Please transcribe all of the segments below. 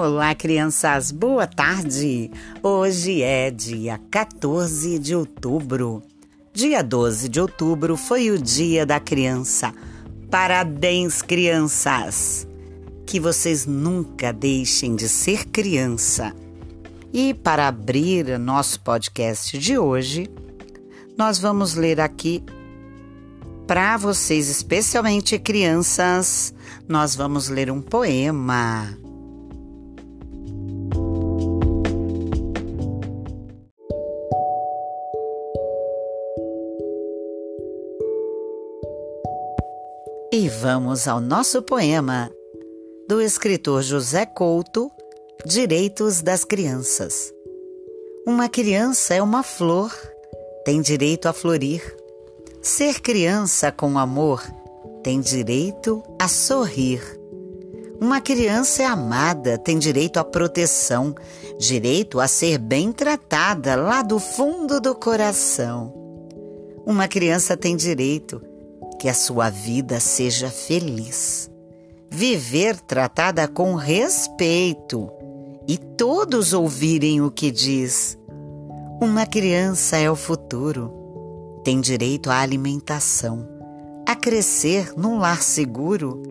Olá, crianças, boa tarde! Hoje é dia 14 de outubro. Dia 12 de outubro foi o Dia da Criança. Parabéns, crianças! Que vocês nunca deixem de ser criança. E para abrir nosso podcast de hoje, nós vamos ler aqui para vocês, especialmente crianças, nós vamos ler um poema. E vamos ao nosso poema do escritor José Couto, Direitos das Crianças. Uma criança é uma flor, tem direito a florir. Ser criança com amor tem direito a sorrir. Uma criança é amada, tem direito à proteção, direito a ser bem tratada lá do fundo do coração. Uma criança tem direito que a sua vida seja feliz. Viver tratada com respeito e todos ouvirem o que diz. Uma criança é o futuro. Tem direito à alimentação, a crescer num lar seguro,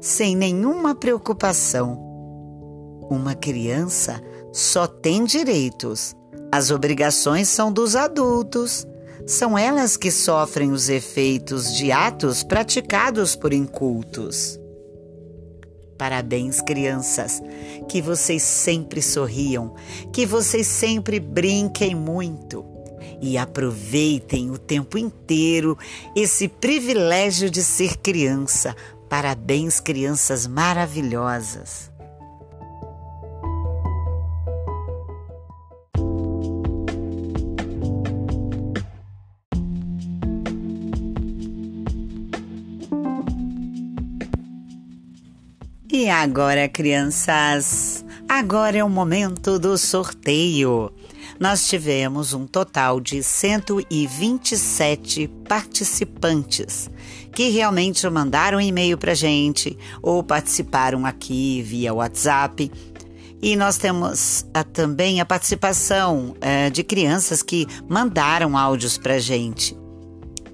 sem nenhuma preocupação. Uma criança só tem direitos. As obrigações são dos adultos são elas que sofrem os efeitos de atos praticados por incultos. Parabéns, crianças, que vocês sempre sorriam, que vocês sempre brinquem muito e aproveitem o tempo inteiro esse privilégio de ser criança. Parabéns, crianças maravilhosas. E agora, crianças, agora é o momento do sorteio. Nós tivemos um total de 127 participantes que realmente mandaram e-mail para gente ou participaram aqui via WhatsApp. E nós temos a, também a participação é, de crianças que mandaram áudios para gente.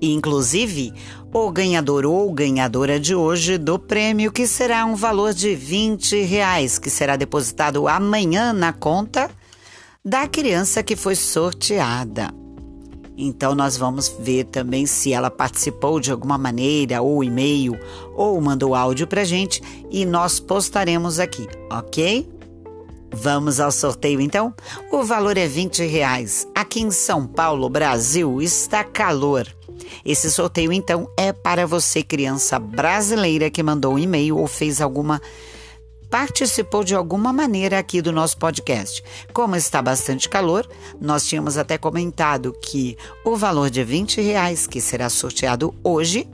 Inclusive, o ganhador ou ganhadora de hoje do prêmio, que será um valor de 20 reais, que será depositado amanhã na conta da criança que foi sorteada. Então, nós vamos ver também se ela participou de alguma maneira, ou e-mail, ou mandou áudio para gente, e nós postaremos aqui, ok? Vamos ao sorteio então? O valor é 20 reais. Aqui em São Paulo, Brasil, está calor. Esse sorteio, então, é para você, criança brasileira que mandou um e-mail ou fez alguma. Participou de alguma maneira aqui do nosso podcast. Como está bastante calor, nós tínhamos até comentado que o valor de 20 reais que será sorteado hoje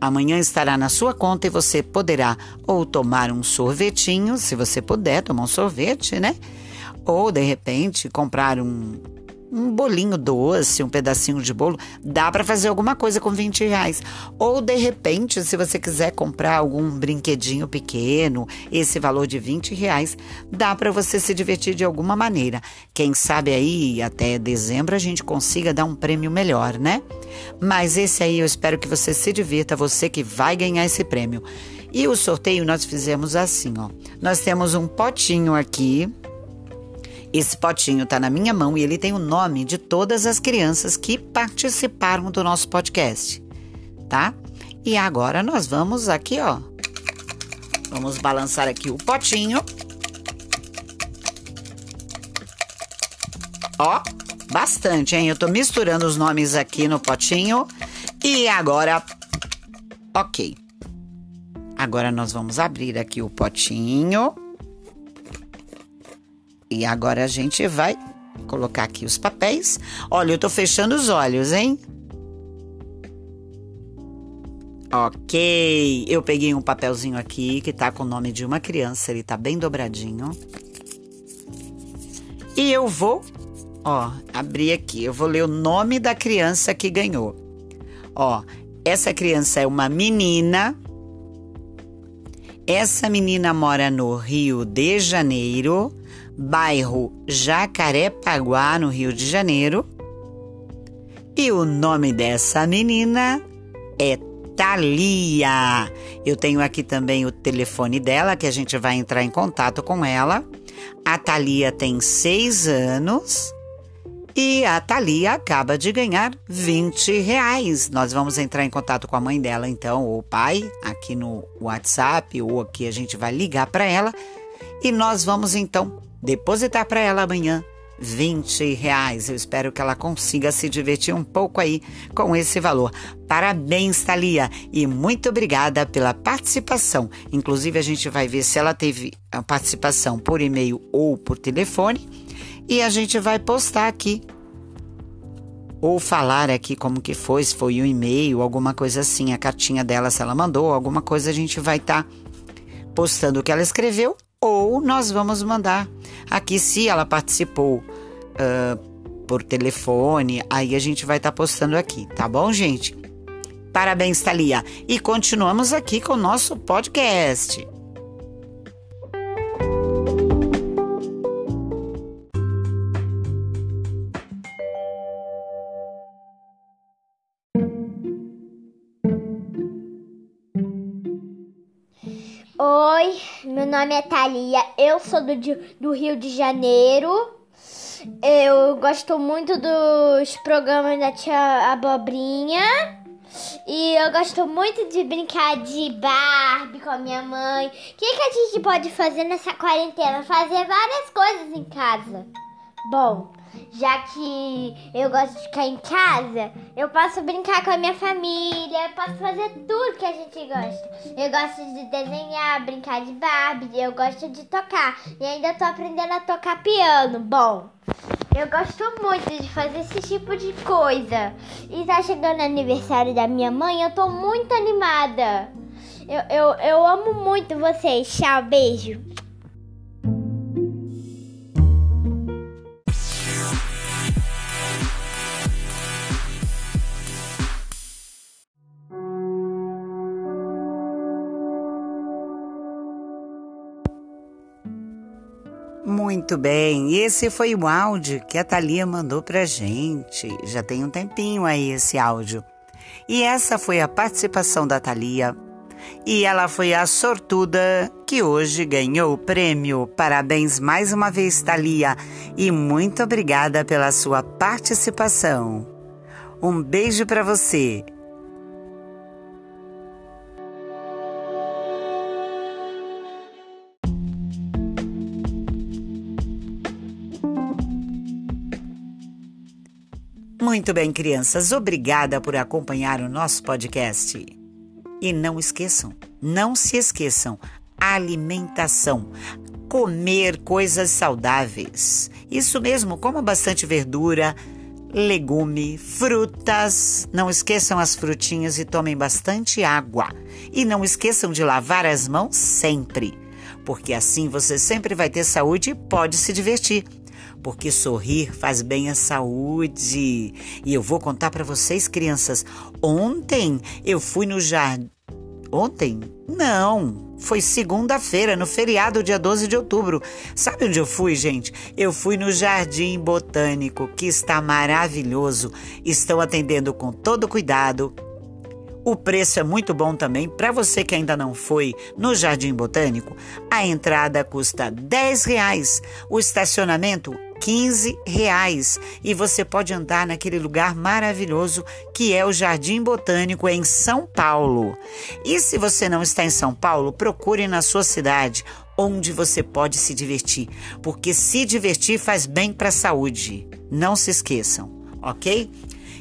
Amanhã estará na sua conta e você poderá ou tomar um sorvetinho, se você puder tomar um sorvete, né? Ou de repente comprar um, um bolinho doce, um pedacinho de bolo, dá para fazer alguma coisa com 20 reais. Ou de repente, se você quiser comprar algum brinquedinho pequeno, esse valor de 20 reais, dá para você se divertir de alguma maneira. Quem sabe aí até dezembro a gente consiga dar um prêmio melhor, né? Mas esse aí eu espero que você se divirta, você que vai ganhar esse prêmio. E o sorteio nós fizemos assim, ó. Nós temos um potinho aqui esse potinho está na minha mão e ele tem o nome de todas as crianças que participaram do nosso podcast, tá? E agora nós vamos aqui, ó. Vamos balançar aqui o potinho. Ó, bastante, hein? Eu tô misturando os nomes aqui no potinho. E agora, ok. Agora nós vamos abrir aqui o potinho. E agora a gente vai colocar aqui os papéis. Olha, eu tô fechando os olhos, hein? Ok, eu peguei um papelzinho aqui que tá com o nome de uma criança, ele tá bem dobradinho. E eu vou, ó, abrir aqui, eu vou ler o nome da criança que ganhou. Ó, essa criança é uma menina Essa menina mora no Rio de Janeiro, bairro Jacarepaguá, no Rio de Janeiro. E o nome dessa menina é Thalia. Eu tenho aqui também o telefone dela, que a gente vai entrar em contato com ela. A Thalia tem seis anos e a Thalia acaba de ganhar 20 reais. Nós vamos entrar em contato com a mãe dela, então, ou o pai, aqui no WhatsApp, ou aqui a gente vai ligar para ela. E nós vamos então depositar para ela amanhã 20 reais. Eu espero que ela consiga se divertir um pouco aí com esse valor. Parabéns, Thalia, e muito obrigada pela participação. Inclusive, a gente vai ver se ela teve a participação por e-mail ou por telefone e a gente vai postar aqui. Ou falar aqui como que foi, se foi um e-mail, alguma coisa assim, a cartinha dela, se ela mandou, alguma coisa a gente vai estar tá postando o que ela escreveu, ou nós vamos mandar aqui se ela participou uh, por telefone, aí a gente vai estar tá postando aqui, tá bom, gente? Parabéns, Thalia. E continuamos aqui com o nosso podcast. Oi, meu nome é Thalia, eu sou do, do Rio de Janeiro. Eu gosto muito dos programas da Tia Abobrinha. E eu gosto muito de brincar de Barbie com a minha mãe. O que, que a gente pode fazer nessa quarentena? Fazer várias coisas em casa. Bom, já que eu gosto de ficar em casa, eu posso brincar com a minha família, eu posso fazer tudo que a gente gosta. Eu gosto de desenhar, brincar de Barbie, eu gosto de tocar e ainda tô aprendendo a tocar piano. Bom, eu gosto muito de fazer esse tipo de coisa. E tá chegando o aniversário da minha mãe, eu tô muito animada. Eu, eu, eu amo muito vocês. Tchau, beijo. Muito bem, esse foi o áudio que a Thalia mandou pra gente. Já tem um tempinho aí esse áudio. E essa foi a participação da Thalia. E ela foi a sortuda que hoje ganhou o prêmio. Parabéns mais uma vez, Thalia, e muito obrigada pela sua participação. Um beijo para você. Muito bem, crianças, obrigada por acompanhar o nosso podcast. E não esqueçam, não se esqueçam, alimentação. Comer coisas saudáveis. Isso mesmo, coma bastante verdura, legume, frutas. Não esqueçam as frutinhas e tomem bastante água. E não esqueçam de lavar as mãos sempre, porque assim você sempre vai ter saúde e pode se divertir porque sorrir faz bem à saúde. E eu vou contar para vocês, crianças, ontem eu fui no jardim. Ontem? Não, foi segunda-feira, no feriado, dia 12 de outubro. Sabe onde eu fui, gente? Eu fui no Jardim Botânico, que está maravilhoso. Estão atendendo com todo cuidado. O preço é muito bom também. Para você que ainda não foi no Jardim Botânico, a entrada custa 10 reais. O estacionamento 15 reais e você pode andar naquele lugar maravilhoso que é o Jardim Botânico em São Paulo. E se você não está em São Paulo, procure na sua cidade onde você pode se divertir, porque se divertir faz bem para a saúde. Não se esqueçam, ok?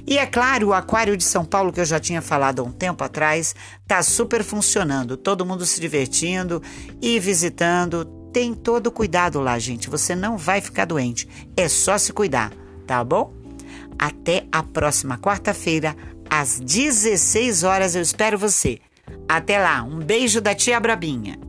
E é claro, o Aquário de São Paulo, que eu já tinha falado há um tempo atrás, está super funcionando. Todo mundo se divertindo e visitando, tem todo o cuidado lá, gente. Você não vai ficar doente. É só se cuidar, tá bom? Até a próxima quarta-feira, às 16 horas. Eu espero você. Até lá. Um beijo da tia Brabinha.